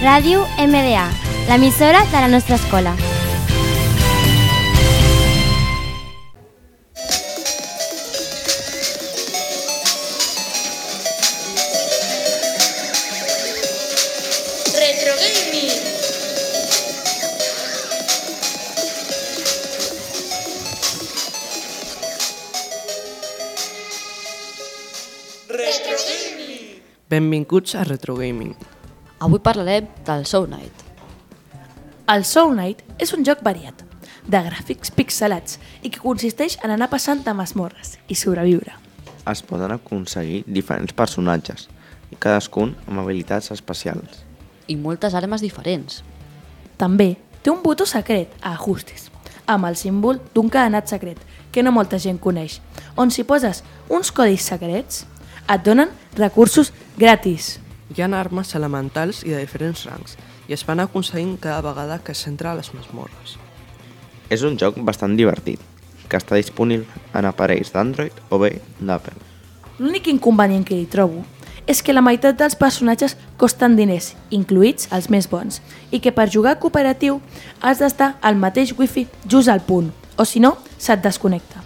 Ràdio MDA, l'emissora de la nostra escola. Retro Gaming. Retro Gaming. Benvinguts a Retro Gaming. Avui parlarem del Soul Knight. El Soul Knight és un joc variat, de gràfics pixelats i que consisteix en anar passant de masmorres i sobreviure. Es poden aconseguir diferents personatges, i cadascun amb habilitats especials. I moltes armes diferents. També té un botó secret a ajustes, amb el símbol d'un cadenat secret que no molta gent coneix, on si poses uns codis secrets et donen recursos gratis. Hi ha armes elementals i de diferents rangs, i es van aconseguint cada vegada que s'entra a les masmorres. És un joc bastant divertit, que està disponible en aparells d'Android o bé d'Apple. L'únic inconvenient que hi trobo és que la meitat dels personatges costen diners, incluïts els més bons, i que per jugar cooperatiu has d'estar al mateix wifi just al punt, o si no, se't desconnecta.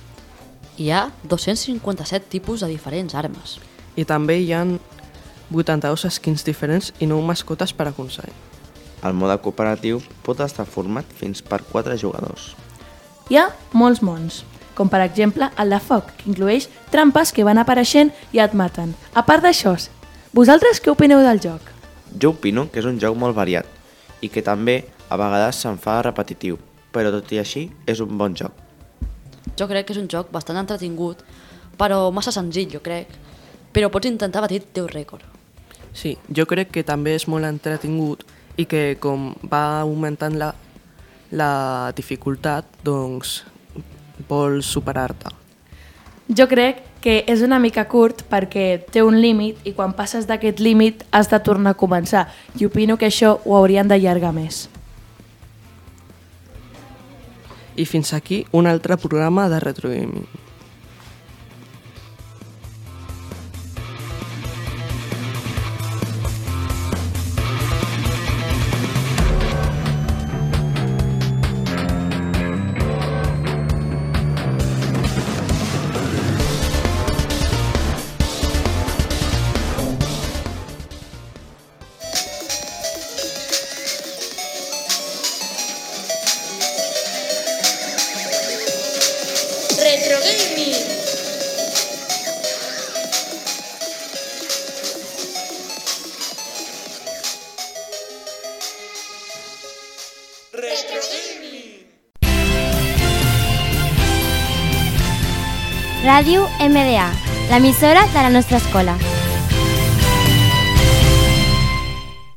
Hi ha 257 tipus de diferents armes. I també hi han 82 skins diferents i 9 mascotes per aconseguir. El mode cooperatiu pot estar format fins per 4 jugadors. Hi ha molts mons, com per exemple el de foc, que inclueix trampes que van apareixent i et maten. A part d'això, vosaltres què opineu del joc? Jo opino que és un joc molt variat i que també a vegades se'n fa repetitiu, però tot i així és un bon joc. Jo crec que és un joc bastant entretingut, però massa senzill, jo crec. Però pots intentar batir el teu rècord. Sí, jo crec que també és molt entretingut i que com va augmentant la, la dificultat, doncs vols superar-te. Jo crec que és una mica curt perquè té un límit i quan passes d'aquest límit has de tornar a començar i opino que això ho haurien d'allargar més. I fins aquí un altre programa de Retro Retro Gaming. Ràdio MDA, l'emissora de la nostra escola.